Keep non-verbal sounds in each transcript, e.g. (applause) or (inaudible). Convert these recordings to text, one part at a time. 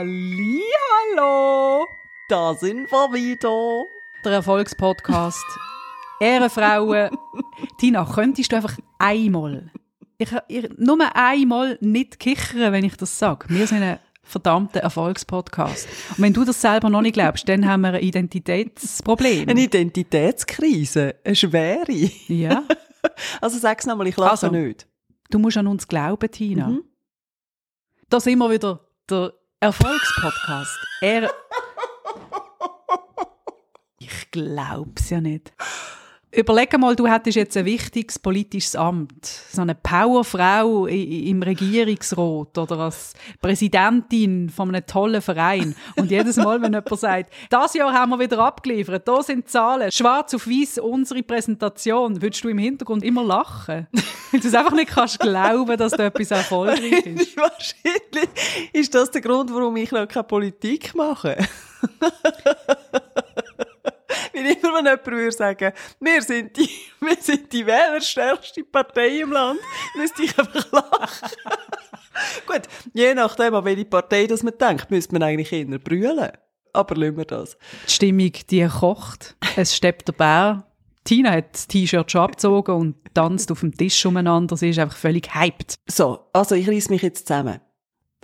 Halli, hallo! Da sind wir wieder. Der Erfolgspodcast. (laughs) Ehrenfrauen. Tina, könntest du einfach einmal, ich, ich, nur einmal nicht kichern, wenn ich das sage. Wir sind ein verdammter Erfolgspodcast. Und wenn du das selber noch nicht glaubst, dann haben wir ein Identitätsproblem. Eine Identitätskrise. Eine schwere. Ja. (laughs) Also sag's nochmal, ich lache Also. nicht. Du musst an uns glauben, Tina. Mhm. Da sind wir wieder der Erfolgspodcast. Er. (laughs) Ich glaub's ja nicht. Überleg mal, du hättest jetzt ein wichtiges politisches Amt. So eine Powerfrau im Regierungsrat oder als Präsidentin von einem tollen Verein. Und jedes Mal, wenn jemand sagt, das Jahr haben wir wieder abgeliefert, da sind Zahlen, schwarz auf weiß unsere Präsentation, würdest du im Hintergrund immer lachen. (laughs) Weil du es einfach nicht kannst glauben, dass da etwas erfolgreich ist. (laughs) Wahrscheinlich ist das der Grund, warum ich noch keine Politik mache. (laughs) Weil immer, wenn jemand würde sagen, wir sind die, (laughs) wir sind die wählerstärkste Partei im Land, müsste ich einfach lachen. (laughs) Gut, je nachdem, an welche Partei das man denkt, müsste man eigentlich eher brüllen. Aber lassen wir das. Die Stimmung, die kocht. Es steppt der Bär. Tina hat das T-Shirt schon abgezogen und tanzt auf dem Tisch umeinander. Sie ist einfach völlig hyped. So, also ich reiss mich jetzt zusammen.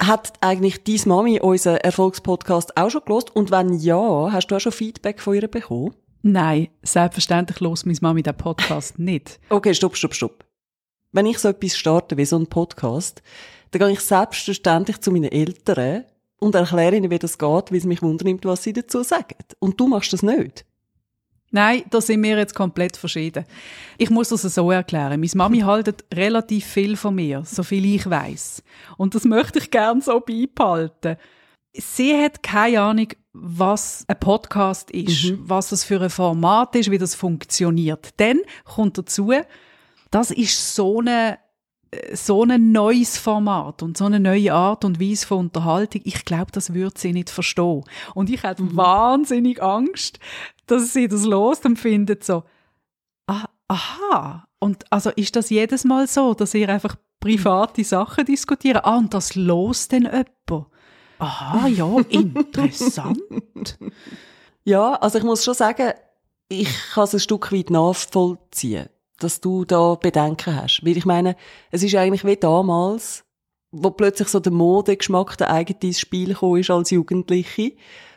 Hat eigentlich deine Mami unseren Erfolgspodcast auch schon gelost? Und wenn ja, hast du auch schon Feedback von ihr bekommen? Nein, selbstverständlich los meine Mami den Podcast (laughs) nicht. Okay, stopp, stopp, stopp. Wenn ich so etwas starte wie so einen Podcast, dann gehe ich selbstverständlich zu meinen Eltern und erkläre ihnen, wie das geht, weil es mich wundernimmt, was sie dazu sagen. Und du machst das nicht. Nein, da sind wir jetzt komplett verschieden. Ich muss das so erklären. Meine Mami haltet relativ viel von mir, so viel ich weiß. Und das möchte ich gern so beibehalten. Sie hat keine Ahnung, was ein Podcast ist, was das für ein Format ist, wie das funktioniert. Dann kommt dazu, das ist so eine so ein neues Format und so eine neue Art und Weise von Unterhaltung, ich glaube, das würde sie nicht verstehen. Und ich hätte wahnsinnig Angst, dass sie das los und findet so, ah, aha. Und also ist das jedes Mal so, dass ihr einfach private Sachen diskutieren? Ah, und das los denn jemand? Aha, ja, interessant. (laughs) Ja, also ich muss schon sagen, ich kann es ein Stück weit nachvollziehen, dass du da Bedenken hast. Weil ich meine, es ist eigentlich wie damals, wo plötzlich so der Modegeschmack der eigene Spiel gekommen ist als Jugendliche.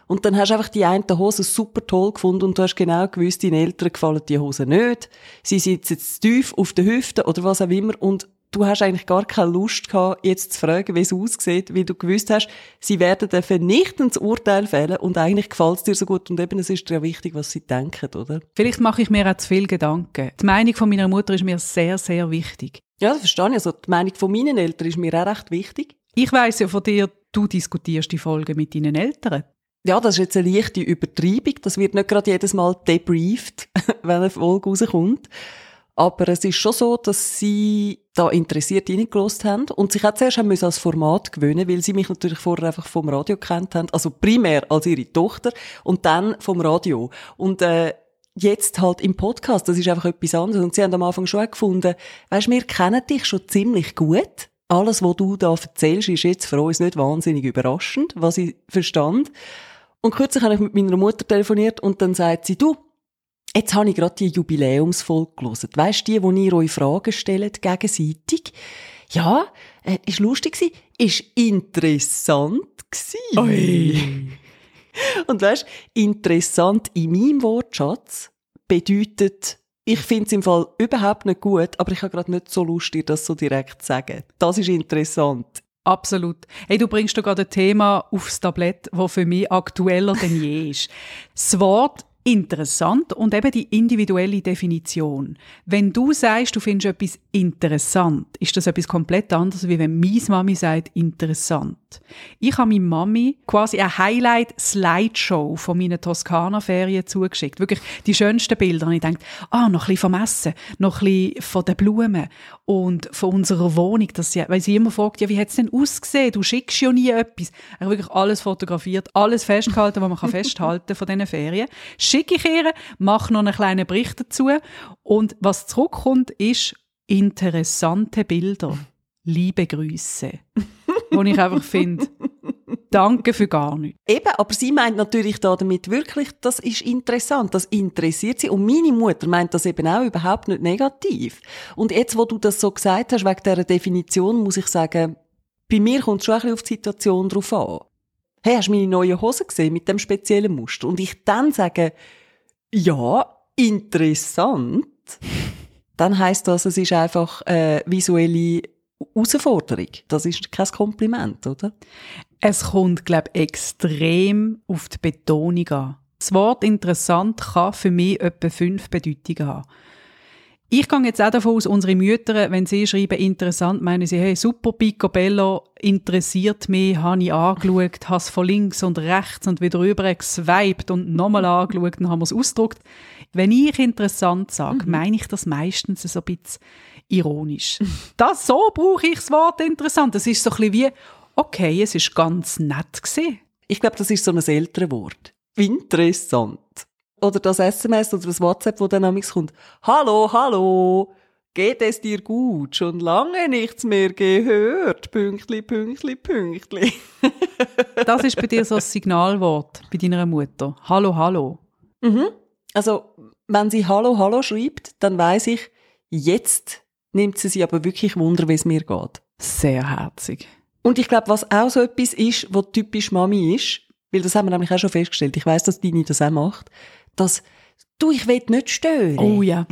Und dann hast du einfach die eine Hose super toll gefunden und du hast genau gewusst, deinen Eltern gefallen die Hosen nicht. Sie sitzen jetzt tief auf den Hüften oder was auch immer und du hast eigentlich gar keine Lust gehabt, jetzt zu fragen, wie es aussieht, weil du gewusst hast, sie werden ein vernichtendes Urteil fällen und eigentlich gefällt es dir so gut und eben es ist dir ja wichtig, was sie denken, oder? Vielleicht mache ich mir auch zu viel Gedanken. Die Meinung von meiner Mutter ist mir sehr, sehr wichtig. Ja, das verstehe ich. Also die Meinung von meinen Eltern ist mir auch recht wichtig. Ich weiß ja von dir, du diskutierst die Folgen mit deinen Eltern. Ja, das ist jetzt eine leichte Übertreibung. Das wird nicht gerade jedes Mal debrieft, (laughs) wenn eine Folge rauskommt. Aber es ist schon so, dass sie da interessiert reingelost haben und sich auch zuerst haben müssen als Format gewöhnen, weil sie mich natürlich vorher einfach vom Radio kennt haben. Also primär als ihre Tochter und dann vom Radio. Und, äh, jetzt halt im Podcast, das ist einfach etwas anderes. Und sie haben am Anfang schon gefunden, weisst, wir kennen dich schon ziemlich gut. Alles, was du da erzählst, ist jetzt für uns nicht wahnsinnig überraschend, was ich verstand. Und kürzlich habe ich mit meiner Mutter telefoniert und dann sagt sie, du, jetzt habe ich gerade die Jubiläumsfolge gelesen. Weisst du, die, wo ihr euch Fragen stellt gegenseitig? Ja, äh, ist lustig gewesen, ist interessant gewesen. (laughs) Und weißt, interessant in meinem Wortschatz bedeutet, ich finde es im Fall überhaupt nicht gut, aber ich habe gerade nicht so Lust, dir das so direkt zu sagen. Das ist interessant. Absolut. Hey, du bringst da gerade ein Thema aufs Tablett, das für mich aktueller denn je ist. Das Wort interessant und eben die individuelle Definition. Wenn du sagst, du findest etwas interessant, ist das etwas komplett anderes, wie wenn meine Mami sagt, interessant. Ich habe meiner Mami quasi eine Highlight-Slideshow von meinen Toskana-Ferien zugeschickt. Wirklich die schönsten Bilder. Und ich dachte, ah, noch ein bisschen vom Essen, noch ein bisschen von den Blumen und von unserer Wohnung. Dass sie, weil sie immer fragt, ja, wie hat es denn ausgesehen? Du schickst ja nie etwas. Ich habe wirklich alles fotografiert, alles festgehalten, was man kann festhalten von diesen Ferien. Schicke ich ihr, mache noch einen kleinen Bericht dazu. Und was zurückkommt, ist interessante Bilder. Liebe Grüße. (laughs) Wo ich einfach finde, Danke für gar nichts. Eben, aber sie meint natürlich da damit wirklich, das ist interessant, das interessiert sie. Und meine Mutter meint das eben auch überhaupt nicht negativ. Und jetzt, wo du das so gesagt hast, wegen dieser Definition, muss ich sagen, bei mir kommt es schon ein bisschen auf die Situation drauf an. Hey, hast du meine neue Hose gesehen mit dem speziellen Muster? Und ich dann sage, ja, interessant, (laughs) dann heißt das, es ist einfach äh, visuelle Herausforderung. Das ist kein Kompliment, oder? Es kommt, glaube ich, extrem auf die Betonung an. Das Wort interessant kann für mich etwa fünf Bedeutungen haben. Ich gehe jetzt auch davon aus, unsere Mütter, wenn sie schreiben interessant, meinen sie, hey, super Picobello, interessiert mich, habe ich angeschaut, habe es von links und rechts und wieder rüber geswiped und nochmal angeschaut und haben es ausgedruckt. Wenn ich interessant sage, mhm. meine ich das meistens so ein bisschen ironisch. (laughs) das, so brauche ich das Wort interessant. Das ist so ein bisschen wie, okay, es ist ganz nett gewesen. Ich glaube, das ist so ein älteres Wort. Interessant. Oder das SMS oder das WhatsApp, wo dann amigs kommt. Hallo, hallo. Geht es dir gut? Schon lange nichts mehr gehört. Pünktli, pünktli, pünktli. (laughs) das ist bei dir so ein Signalwort bei deiner Mutter. Hallo, hallo. Mhm. Also, wenn sie Hallo, hallo schreibt, dann weiß ich, jetzt nimmt sie sich aber wirklich Wunder, wie es mir geht. Sehr herzig. Und ich glaube, was auch so etwas ist, was typisch Mami ist, weil das haben wir nämlich auch schon festgestellt, ich weiß, dass Dini das auch macht, dass du, ich will nicht stören. Oh ja.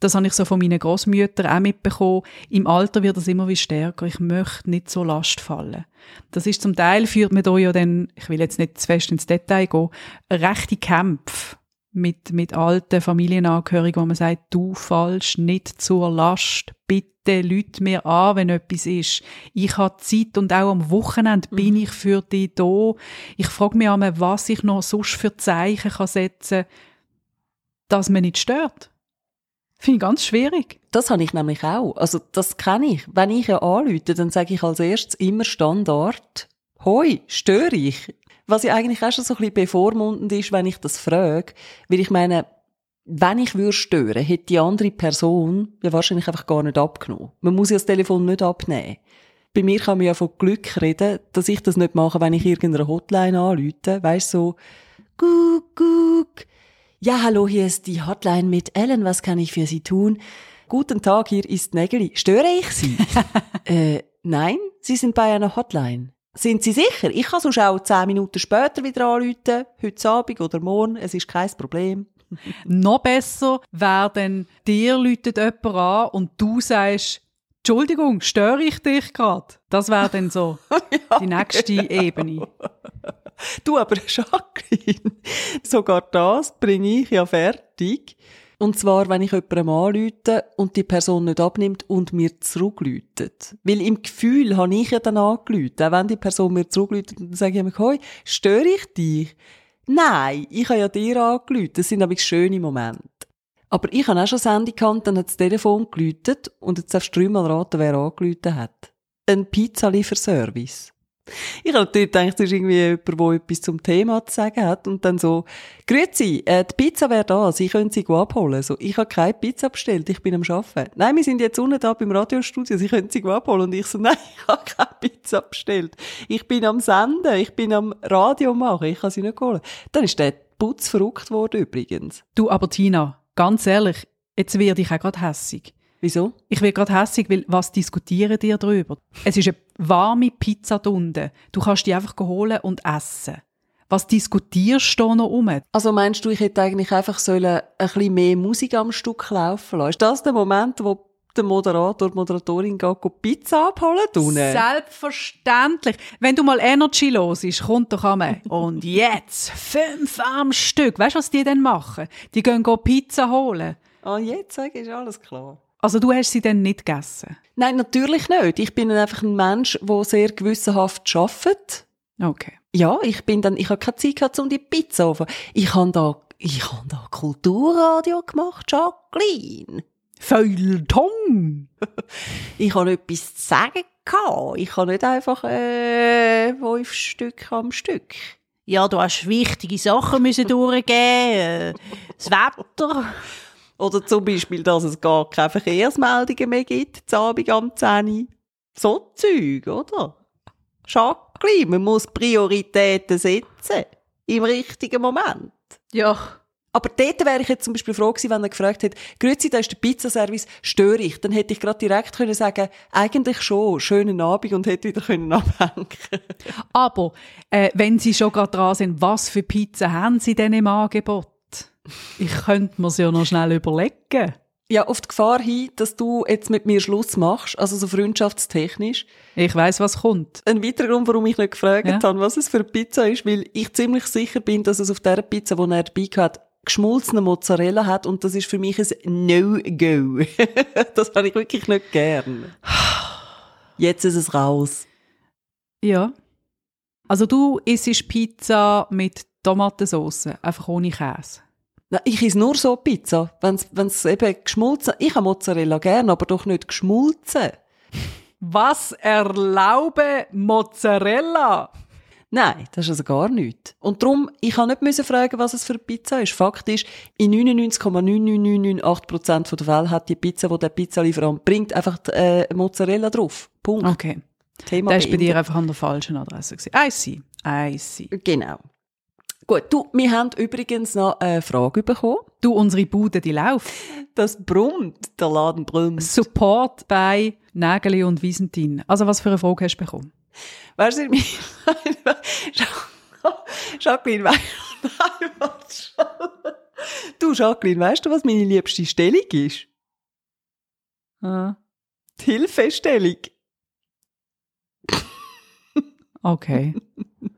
Das habe ich so von meinen Großmüttern auch mitbekommen. Im Alter wird das immer wie stärker. Ich möchte nicht so Last fallen. Das ist zum Teil führt man da ja dann, ich will jetzt nicht zu fest ins Detail gehen, rechte Kämpfe mit, mit alten Familienangehörigen, wo man sagt, du fallst nicht zur Last, bitte lüt mir an, wenn etwas ist. Ich habe Zeit und auch am Wochenende mhm. bin ich für dich da. Ich frage mich einmal, was ich noch sonst für Zeichen kann setzen kann, dass man nicht stört. Finde ich ganz schwierig. Das habe ich nämlich auch. Also das kenne ich. Wenn ich ja anrufe, dann sage ich als erstes immer Standard, Hoi, störe ich? Was ja eigentlich auch schon so ein bisschen bevormundend ist, wenn ich das frage. Weil ich meine, wenn ich würde stören, hätte die andere Person ja wahrscheinlich einfach gar nicht abgenommen. Man muss ja das Telefon nicht abnehmen. Bei mir kann man ja von Glück reden, dass ich das nicht mache, wenn ich irgendeine Hotline anrufe. Weißt so, guck, guck. Ja, hallo, hier ist die Hotline mit Ellen. Was kann ich für Sie tun? Guten Tag, hier ist Nägeli. Störe ich Sie? (laughs) äh, nein, Sie sind bei einer Hotline. Sind Sie sicher? Ich kann sonst auch zehn Minuten später wieder anrufen, heute Abend oder morgen, es ist kein Problem. (laughs) Noch besser wäre dann, dir läutet jemand an und du sagst, Entschuldigung, störe ich dich gerade? Das wäre dann so (laughs) ja, die nächste genau. Ebene. Du aber, (laughs) Jacqueline, sogar das bringe ich ja fertig. Und zwar, wenn ich jemandem anrufe und die Person nicht abnimmt und mir zurückläutet. Weil im Gefühl habe ich ja dann angerufen. Auch wenn die Person mir zurückläutet, dann sage ich mir, hoi, störe ich dich? Nein, ich habe ja dir angerufen. Das sind aber schöne Momente. Aber ich habe auch schon das Handy gehabt, dann hat das Telefon geläutet und jetzt darfst du dreimal raten, wer angerufen hat. Ein Pizzalieferservice. Ich habe natürlich gedacht, das ist irgendwie jemand, der etwas zum Thema zu sagen hat. Und dann so, Grüezi, äh, die Pizza wäre da, Sie können sie abholen. So, ich habe keine Pizza bestellt, ich bin am Arbeiten. Nein, wir sind jetzt unten da beim Radiostudio, Sie können sie abholen. Und ich so, (laughs) nein, ich habe keine Pizza bestellt. Ich bin am Senden, ich bin am Radio machen, ich kann sie nicht holen. Dann ist der Putz verrückt worden übrigens. Du, aber Tina, ganz ehrlich, jetzt werde ich auch gerade hässig. Wieso? Ich werde gerade hässig, weil was diskutieren die darüber? Es ist eine warme Pizza drunter. Du kannst die einfach holen und essen. Was diskutierst du da noch um? Also meinst du, ich hätte eigentlich einfach sollen ein bisschen mehr Musik am Stück laufen lassen? Ist das der Moment, wo der Moderator, die Moderatorin geht, Pizza abholen tun? Selbstverständlich. Wenn du mal Energy los ist, kommt doch einmal. Und jetzt fünf am Stück. Weißt du, was die denn machen? Die gehen Pizza holen. Ah, jetzt sage ich, ist alles klar. Also du hast sie dann nicht gegessen? Nein, natürlich nicht. Ich bin einfach ein Mensch, der sehr gewissenhaft arbeitet. Okay. Ja, ich bin dann, ich habe keine Zeit gehabt, um die Pizza zu Ich habe da, ich habe da Kulturradio gemacht, Jacqueline. Feuilleton! (laughs) ich habe etwas zu sagen gehabt. Ich habe nicht einfach, äh, fünf Stück am Stück. Ja, du hast wichtige Sachen müssen durchgeben. Äh, das Wetter. Oder zum Beispiel, dass es gar keine Verkehrsmeldungen mehr gibt, Abend am 10 So Zeug, oder? Jacqueline, man muss Prioritäten setzen. Im richtigen Moment. Ja. Aber dort wäre ich jetzt zum Beispiel froh gewesen, wenn er gefragt hätte, grüezi, da ist der Pizzaservice, störe ich? Dann hätte ich gerade direkt können sagen, eigentlich schon, schönen Abend und hätte wieder können abhängen. Aber, äh, wenn Sie schon gerade dran sind, was für Pizza haben Sie denn im Angebot? Ich könnte mir's ja noch schnell überlegen. Ja, auf die Gefahr hin, dass du jetzt mit mir Schluss machst, also so freundschaftstechnisch. Ich weiß, was kommt. Ein weiterer Grund, warum ich nicht gefragt Ja. habe, was es für eine Pizza ist, weil ich ziemlich sicher bin, dass es auf dieser Pizza, die er dabei hat, geschmolzene Mozzarella hat und das ist für mich ein No-Go. (laughs) das habe ich wirklich nicht gern. Jetzt ist es raus. Ja. Also du isst Pizza mit Tomatensauce, einfach ohne Käse. Ich esse nur so Pizza, wenn es eben geschmolzen, ich habe Mozzarella gern, aber doch nicht geschmolzen. Was erlaube Mozzarella? Nein, das ist also gar nichts. Und darum, ich habe nicht müssen fragen, was es für eine Pizza ist. Fakt ist, in 99,99998% der Fälle hat die Pizza, die der Pizzalieferant bringt, einfach die, äh, Mozzarella drauf. Punkt. Okay. Thema Das war bei dir einfach an der falschen Adresse. gewesen. I see. I see. Genau. Gut, du, wir haben übrigens noch eine Frage bekommen. Du, unsere Bude, die läuft. Das brummt, der Laden brummt. Support bei Nägeli und Wiesentin. Also was für eine Frage hast du bekommen? Weißt du, meine, (laughs) Jacqueline, weißt schon. (laughs) Du, Jacqueline, weißt du, was meine liebste Stellung ist? Ah, Die Hilfestellung. okay. (laughs)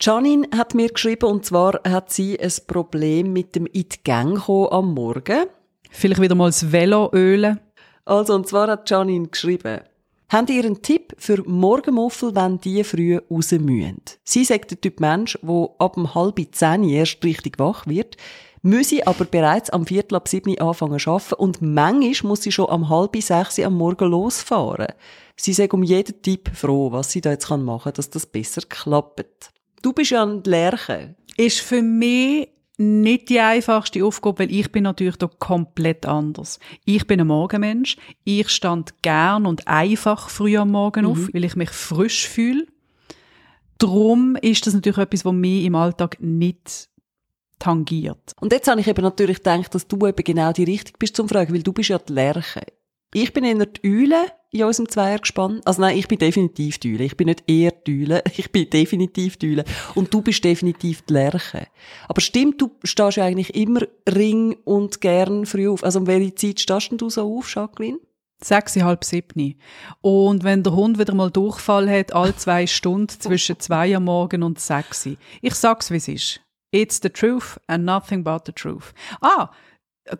Janine hat mir geschrieben, und zwar hat sie ein Problem mit dem in die Gang kommen am Morgen. Vielleicht wieder mal das Velo ölen. Also, und zwar hat Janine geschrieben, Habt ihr einen Tipp für Morgenmuffel, wenn die früh raus müssen? Sie sagt der Typ Mensch, der ab dem halb zehn erst richtig wach wird, müsse aber bereits am Viertel ab sieben anfangen zu arbeiten und manchmal muss sie schon am halb sechs am Morgen losfahren. Sie sagt um jeden Tipp froh, was sie da jetzt machen kann, dass das besser klappt. Du bist ja ein Lerche. Ist für mich nicht die einfachste Aufgabe, weil ich bin natürlich da komplett anders. Ich bin ein Morgenmensch. Ich stand gern und einfach früh am Morgen auf, weil ich mich frisch fühle. Drum ist das natürlich etwas, was mich im Alltag nicht tangiert. Und jetzt habe ich eben natürlich gedacht, dass du eben genau die Richtige bist zum Fragen, weil du bist ja die Lerche. Ich bin eher die Eule in unserem Zweiergespann. Also nein, ich bin definitiv die Eule. Ich bin nicht eher die Eule, (laughs) ich bin definitiv die Eule. Und du bist definitiv die Lerche. Aber stimmt, du stehst ja eigentlich immer ring und gern früh auf. Also um welche Zeit stehst denn du so auf, Jacqueline? Sechs, halb sieben. Und wenn der Hund wieder mal Durchfall hat, alle zwei Stunden (laughs) zwischen zwei am Morgen und sechs. Ich sag's, wie es ist. It's the truth and nothing but the truth. Ah,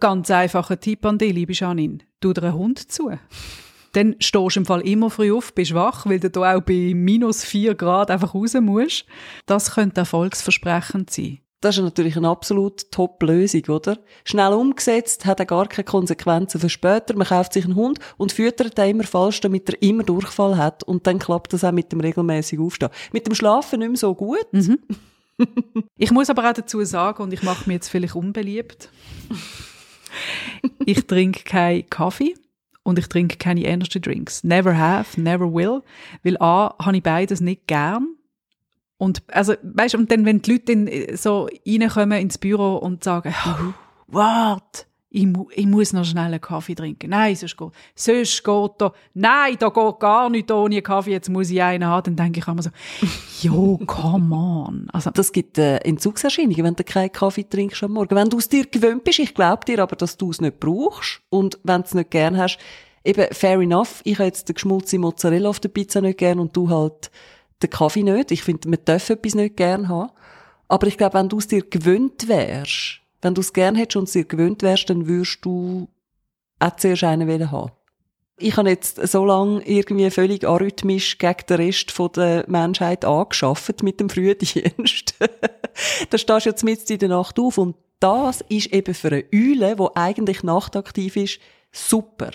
ganz einfacher Tipp an dich, liebe Janine. Tu dir einen Hund zu. Dann stehst du im Fall immer früh auf, bist wach, weil du da auch bei minus vier Grad einfach raus musst. Das könnte erfolgsversprechend sein. Das ist natürlich eine absolut Top-Lösung, oder? Schnell umgesetzt, hat er gar keine Konsequenzen für später. Man kauft sich einen Hund und füttert ihn immer falsch, damit er immer Durchfall hat. Und dann klappt das auch mit dem regelmäßigen Aufstehen. Mit dem Schlafen nicht mehr so gut. (laughs) Ich muss aber auch dazu sagen, und ich mache mir jetzt vielleicht unbeliebt, ich trinke keinen Kaffee und ich trinke keine Energy Drinks. Never have, never will. Weil A, habe ich beides nicht gern. Und, also, weißt du, und dann, wenn die Leute dann äh, so reinkommen ins Büro und sagen, oh, warte, ich, ich muss noch schnell einen Kaffee trinken. Nein, sonst geht, sonst geht da, nein, da geht gar nichts ohne Kaffee, jetzt muss ich einen haben. Dann denke ich immer so, (laughs) jo, come on. Also, Das gibt äh, Entzugserscheinungen, wenn du keinen Kaffee trinkst am Morgen. Wenn du es dir gewöhnt bist, ich glaube dir aber, dass du es nicht brauchst. Und wenn du es nicht gern hast, eben fair enough. Ich habe jetzt den geschmolzenen Mozzarella auf der Pizza nicht gern und du halt den Kaffee nicht. Ich finde, man darf etwas nicht gern haben. Aber ich glaube, wenn du es dir gewöhnt wärst, wenn du es gern hättest und dir gewöhnt wärst, dann würdest du auch zuerst einen haben. Ich habe jetzt so lange irgendwie völlig arrhythmisch gegen den Rest der Menschheit angeschafft mit dem Frühdienst. (laughs) da stehst du jetzt mitten in der Nacht auf und das ist eben für eine Eule, die eigentlich nachtaktiv ist, super.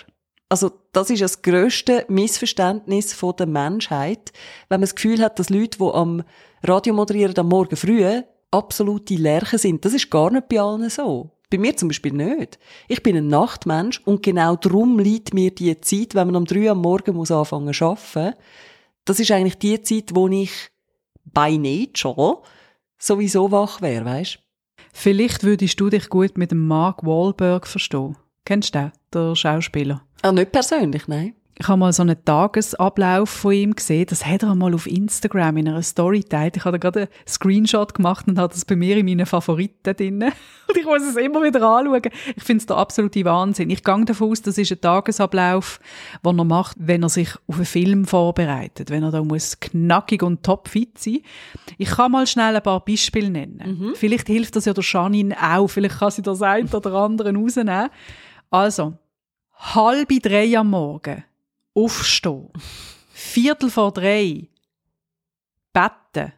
Also das ist das grösste Missverständnis der Menschheit, wenn man das Gefühl hat, dass Leute, die am Radio moderieren am Morgen früh, absolute Lerchen sind. Das ist gar nicht bei allen so. Bei mir zum Beispiel nicht. Ich bin ein Nachtmensch und genau darum liegt mir die Zeit, wenn man um drei am Morgen muss anfangen zu arbeiten. Das ist eigentlich die Zeit, wo ich by nature sowieso wach wäre, weißt? Vielleicht würdest du dich gut mit dem Mark Wahlberg verstehen. Kennst du den, der Schauspieler? Ah, nicht persönlich, nein. Ich habe mal so einen Tagesablauf von ihm gesehen. Das hat er einmal auf Instagram in einer Story geteilt. Ich habe da gerade einen Screenshot gemacht und habe das bei mir in meinen Favoriten drin. (laughs) Und ich muss es immer wieder anschauen. Ich finde es der absolute Wahnsinn. Ich gehe davon aus, das ist ein Tagesablauf, den er macht, wenn er sich auf einen Film vorbereitet. Wenn er da muss knackig und topfit sein Ich kann mal schnell ein paar Beispiele nennen. Mhm. Vielleicht hilft das ja der Janine auch. Vielleicht kann sie das ein oder andere rausnehmen. Also, halbe drei am Morgen aufstehen, Viertel vor drei, betten,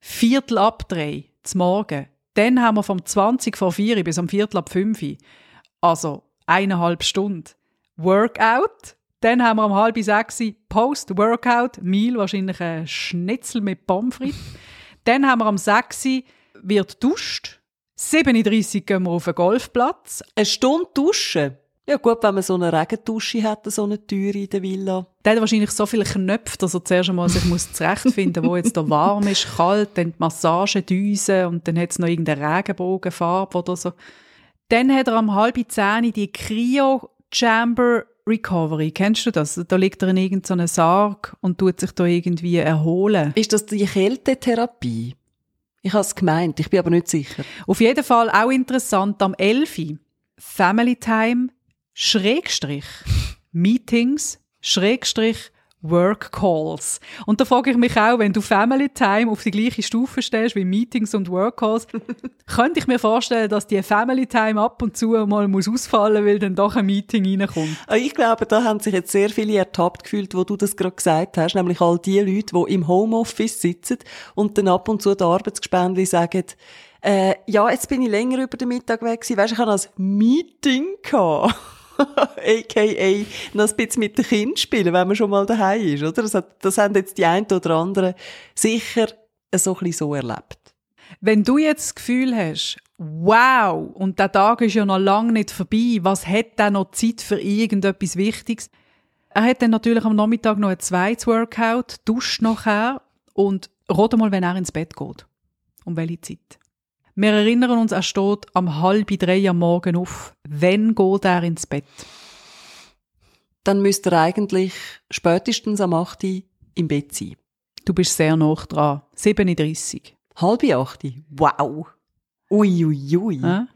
Viertel ab drei, zum Morgen. Dann haben wir vom 20 vor vier bis am Viertel ab fünf, also eineinhalb Stunden. Workout, dann haben wir um halb sechs Post-Workout, Meal, wahrscheinlich ein Schnitzel mit Pommes frites. (laughs) dann haben wir am sechs wird duscht. 37 gehen wir auf den Golfplatz. Eine Stunde duschen? Ja gut, wenn man so eine Regendusche hat, so eine Tür in der Villa. Der hat wahrscheinlich so viele Knöpfe, dass er zuerst einmal sich muss (laughs) zurechtfinden muss, wo jetzt da warm ist, kalt, dann die Massagedüse und dann hat es noch irgendeine Regenbogenfarbe oder so. Dann hat er am halb zehn die Cryo Chamber Recovery. Kennst du das? Da liegt er in irgendeinem Sarg und tut sich da irgendwie erholen. Ist das die Kältetherapie? Ich habe es gemeint, ich bin aber nicht sicher. Auf jeden Fall auch interessant, am 11. Family Time Schrägstrich Meetings, Schrägstrich Work Calls. Und da frage ich mich auch, wenn du Family Time auf die gleiche Stufe stellst wie Meetings und Work Calls, (laughs) könnte ich mir vorstellen, dass die Family Time ab und zu mal muss ausfallen, weil dann doch ein Meeting reinkommt. Ah, ich glaube, da haben sich jetzt sehr viele ertappt gefühlt, wo du das gerade gesagt hast, nämlich all die Leute, die im Homeoffice sitzen und dann ab und zu die Arbeitsgespendli sagen, äh, ja, jetzt bin ich länger über den Mittag weg gewesen, weißt, ich hatte ein Meeting gehabt. (laughs) AKA noch ein bisschen mit den Kindern spielen, wenn man schon mal daheim ist, oder? Das, hat, das haben jetzt die einen oder anderen sicher so ein so erlebt. Wenn du jetzt das Gefühl hast, wow, und der Tag ist ja noch lange nicht vorbei, was hat denn noch Zeit für irgendetwas Wichtiges? Er hat dann natürlich am Nachmittag noch ein zweites Workout, duscht nachher und rate mal, wenn er ins Bett geht. Um welche Zeit? Wir erinnern uns, er steht am halb drei am Morgen auf. Wenn geht er ins Bett? Dann müsste er eigentlich spätestens am 8 im Bett sein. Du bist sehr nah dran. 37. Halb 8? Wow. Ui, ui, ui. Äh?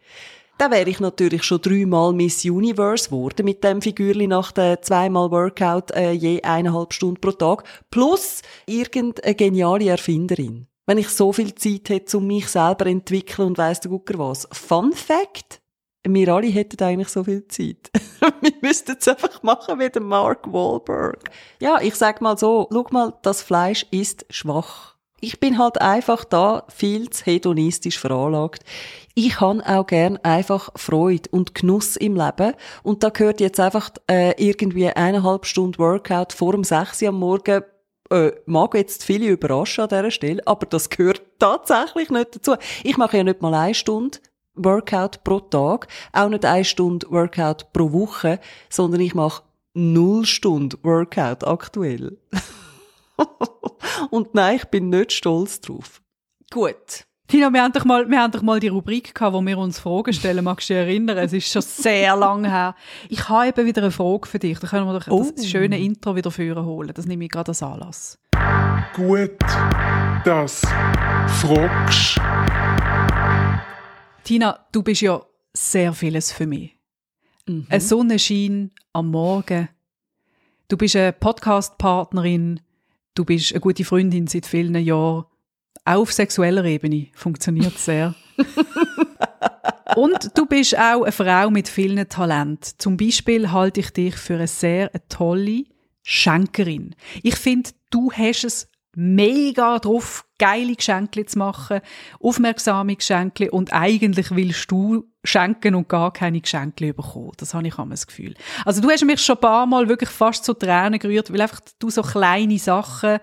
Dann wäre ich natürlich schon dreimal Miss Universe geworden mit dem Figürli nach der zweimal Workout äh, je eineinhalb Stunden pro Tag. Plus irgendeine geniale Erfinderin wenn ich so viel Zeit hätte, um mich selber zu entwickeln und weiss der Gucker was. Fun Fact? Wir alle hätten eigentlich so viel Zeit. (laughs) wir müssten es einfach machen wie der Mark Wahlberg. Ja, ich sag mal so, schau mal, das Fleisch ist schwach. Ich bin halt einfach da viel zu hedonistisch veranlagt. Ich habe auch gern einfach Freude und Genuss im Leben. Und da gehört jetzt einfach äh, irgendwie eineinhalb Stunden Workout vor dem 6 Uhr am Morgen äh, mag jetzt viele überraschen an dieser Stelle, aber das gehört (laughs) tatsächlich nicht dazu. Ich mache ja nicht mal eine Stunde Workout pro Tag, auch nicht eine Stunde Workout pro Woche, sondern ich mache null Stunden Workout aktuell. (laughs) Und nein, ich bin nicht stolz drauf. Gut. Tina, wir haben doch mal, wir haben doch mal die Rubrik gehabt, wo wir uns Fragen stellen. Magst du dich erinnern? Es ist schon sehr lange her. Ich habe eben wieder eine Frage für dich. Da können wir doch oh. das schöne Intro wieder führen holen. Das nehme ich gerade als Anlass. Gut, das fragst. Tina, du bist ja sehr vieles für mich. Mhm. Ein Sonnenschein am Morgen. Du bist eine Podcast-Partnerin. Du bist eine gute Freundin seit vielen Jahren auch auf sexueller Ebene funktioniert sehr. Und du bist auch eine Frau mit vielen Talenten. Zum Beispiel halte ich dich für eine sehr tolle Schenkerin. Ich finde, du hast es mega drauf, geile Geschenke zu machen, aufmerksame Geschenke und eigentlich willst du schenken und gar keine Geschenke bekommen. Das habe ich immer das Gefühl. Also du hast mich schon ein paar Mal wirklich fast zu Tränen gerührt, weil einfach du so kleine Sachen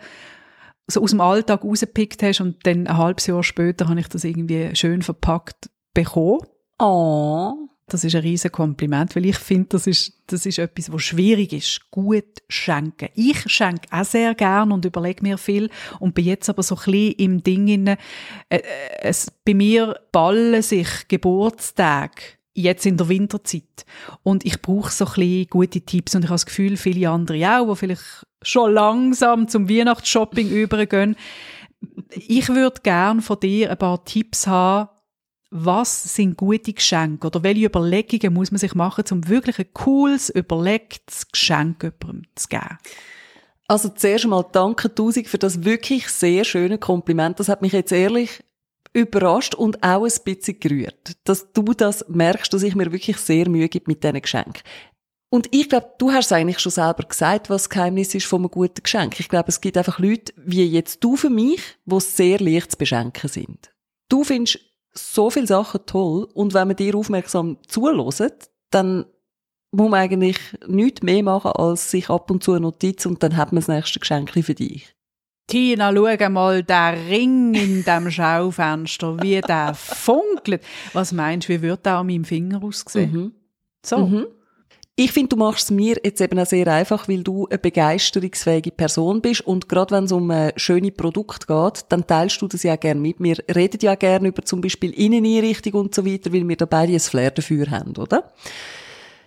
so aus dem Alltag rausgepickt hast und dann ein halbes Jahr später habe ich das irgendwie schön verpackt bekommen. Oh. Das ist ein riesen Kompliment, weil ich finde, das ist, das ist etwas, was schwierig ist. Gut schenken. Ich schenke auch sehr gern und überlege mir viel und bin jetzt aber so ein bisschen im Ding inne. Äh, es, bei mir ballen sich Geburtstage jetzt in der Winterzeit. Und ich brauche so ein bisschen gute Tipps und ich habe das Gefühl, viele andere auch, die vielleicht schon langsam zum Weihnachtsshopping (laughs) übergehen. Ich würde gern von dir ein paar Tipps haben, was sind gute Geschenke oder welche Überlegungen muss man sich machen, um wirklich ein cooles, überlegtes Geschenk jemandem zu geben? Also zuerst einmal danke tausend für das wirklich sehr schöne Kompliment. Das hat mich jetzt ehrlich überrascht und auch ein bisschen gerührt, dass du das merkst, dass ich mir wirklich sehr Mühe gebe mit diesen Geschenken. Und ich glaube, du hast eigentlich schon selber gesagt, was das Geheimnis ist von einem guten Geschenk. Ich glaube, es gibt einfach Leute, wie jetzt du für mich, die sehr leicht zu beschenken sind. Du findest so viele Sachen toll und wenn man dir aufmerksam zulässt, dann muss man eigentlich nichts mehr machen, als sich ab und zu eine Notiz und dann hat man das nächste Geschenk für dich. Tina, schau mal den Ring in dem (laughs) Schaufenster, wie der funkelt. Was meinst du, wie wird der an meinem Finger aussehen? Mhm. So. Mhm. Ich finde, du machst es mir jetzt eben auch sehr einfach, weil du eine begeisterungsfähige Person bist und gerade wenn es um äh, schöne Produkte geht, dann teilst du das ja gerne mit. Wir reden ja gerne über zum Beispiel Inneneinrichtung und so weiter, weil wir da beide ein Flair dafür haben, oder?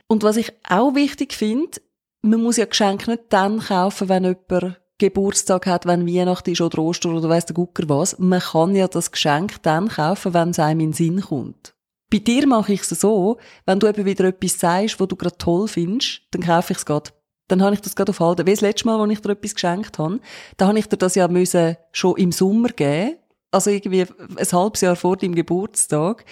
Und was ich auch wichtig finde, man muss ja Geschenke nicht dann kaufen, wenn jemand Geburtstag hat, wenn Weihnachten ist oder Ostern oder weiss der Gucker was. Man kann ja das Geschenk dann kaufen, wenn es einem in den Sinn kommt. Bei dir mache ich es so, wenn du eben wieder etwas sagst, wo du gerade toll findest, dann kaufe ich es gerade. Dann habe ich das gerade auf Halten. Wie das letzte Mal, als ich dir etwas geschenkt habe, da habe ich dir das ja müssen schon im Sommer geben. Also irgendwie ein halbes Jahr vor deinem Geburtstag.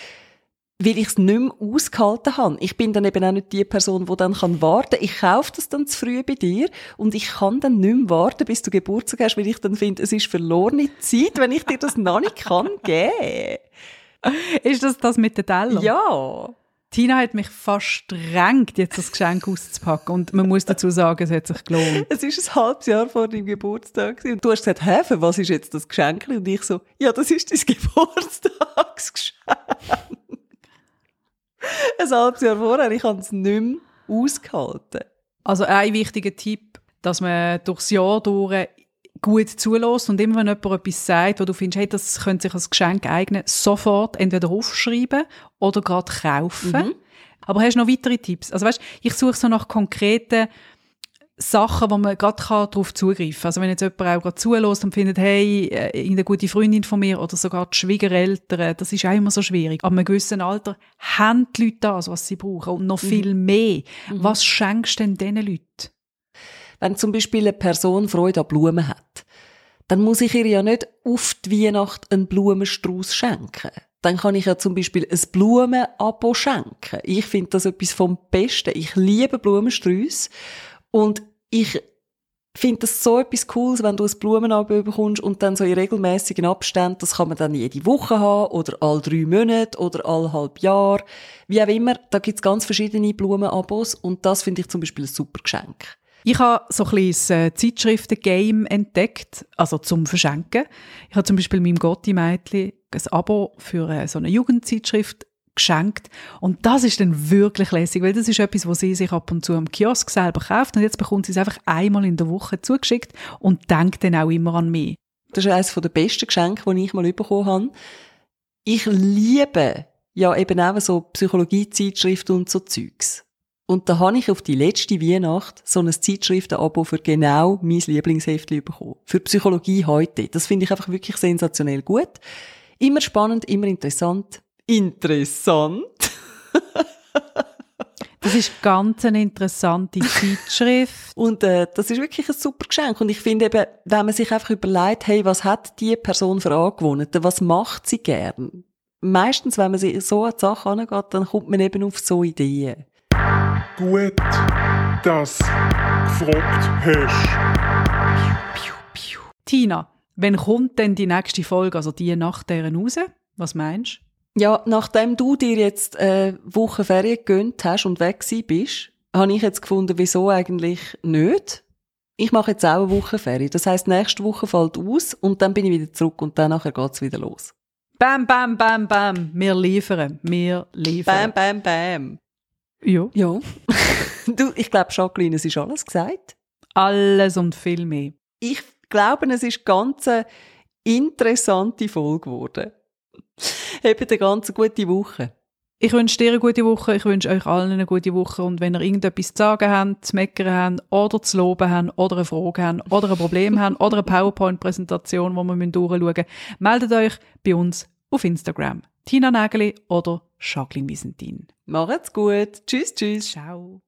Weil ich es nicht mehr ausgehalten habe. Ich bin dann eben auch nicht die Person, die dann kann warten kann. Ich kaufe das dann zu früh bei dir und ich kann dann nicht mehr warten, bis du Geburtstag hast, weil ich dann finde, es ist verlorene Zeit, wenn ich dir das noch nicht kann geben. (laughs) Ist das das mit den Tellern? Ja. Tina hat mich fast drängt, jetzt das Geschenk auszupacken. Und man muss dazu sagen, es hat sich gelohnt. Es ist ein halbes Jahr vor deinem Geburtstag und du hast gesagt, hä, für was ist jetzt das Geschenk? Und ich so, ja, das ist dein (laughs) Geburtstagsgeschenk. ein halbes Jahr vorher, ich habe es nicht mehr ausgehalten. Also ein wichtiger Tipp, dass man durchs Jahr durch gut zulässt und immer wenn jemand etwas sagt, wo du findest, hey, das könnte sich als Geschenk eignen, sofort entweder aufschreiben oder gerade kaufen. Mhm. Aber hast du noch weitere Tipps? Also weißt, ich suche so nach konkreten Sachen, wo man gerade darauf zugreifen kann. Also wenn jetzt jemand auch gerade zulässt und findet, hey, äh, eine gute Freundin von mir oder sogar die Schwiegereltern, das ist auch immer so schwierig. Ab einem gewissen Alter haben die Leute das, was sie brauchen und noch viel mehr. Was schenkst du denn diesen Leuten? Wenn zum Beispiel eine Person Freude an Blumen hat, dann muss ich ihr ja nicht auf die Weihnacht einen Blumenstrauß schenken. Dann kann ich ja zum Beispiel ein Blumenabo schenken. Ich finde das etwas vom Besten. Ich liebe Blumenstrauß und ich finde das so etwas Cooles, wenn du ein Blumenabo bekommst und dann so in regelmäßigen Abständen, das kann man dann jede Woche haben oder all drei Monate oder all halb Jahr, wie auch immer. Da gibt's ganz verschiedene Blumenabos und das finde ich zum Beispiel ein super Geschenk. Ich habe so ein kleines äh, Zeitschriften-Game entdeckt, also zum Verschenken. Ich habe zum Beispiel meinem Gotti-Mädchen ein Abo für äh, so eine Jugendzeitschrift geschenkt. Und das ist dann wirklich lässig, weil das ist etwas, wo sie sich ab und zu am Kiosk selber kauft und jetzt bekommt sie es einfach einmal in der Woche zugeschickt und denkt dann auch immer an mich. Das ist eines der besten Geschenke, die ich mal bekommen habe. Ich liebe ja eben auch so Psychologie-Zeitschriften und so Zeugs. Und da habe ich auf die letzte Weihnacht so ein Zeitschriftenabo für genau mein Lieblingsheftchen bekommen. Für Psychologie heute. Das finde ich einfach wirklich sensationell gut. Immer spannend, immer interessant. Interessant. Das ist ganz eine interessante (laughs) Zeitschrift. Und äh, das ist wirklich ein super Geschenk. Und ich finde eben, wenn man sich einfach überlegt, hey, was hat die Person für Angewohnheiten, was macht sie gern? Meistens, wenn man sich so an die Sache angeht, dann kommt man eben auf so Ideen. Gut, dass du gefragt hast. Tina, wann kommt denn die nächste Folge, also die nach deren raus? Was meinst du? Ja, nachdem du dir jetzt äh, Woche Ferien gegönnt hast und weg bist, habe ich jetzt gefunden, wieso eigentlich nicht? Ich mache jetzt auch eine Woche Ferien. Das heisst, nächste Woche fällt aus und dann bin ich wieder zurück und dann nachher geht's wieder los. Bam, bam, bam, bam. Wir liefern. Wir liefern. Bam, bam, bam. Ja. Ja. (laughs) du, ich glaube, Jacqueline, es ist alles gesagt. Alles und viel mehr. Ich glaube, es ist ganz eine interessante Folge geworden. Habt eine ganz gute Woche. Ich wünsche dir eine gute Woche, ich wünsche euch allen eine gute Woche und wenn ihr irgendetwas zu sagen habt, zu meckern habt oder zu loben habt oder eine Frage habt oder ein Problem habt oder eine PowerPoint-Präsentation, die wir durchschauen müssen, meldet euch bei uns auf Instagram. Tina Nägeli oder Jacqueline Wiesentin. Macht's gut. Tschüss, tschüss. Ciao.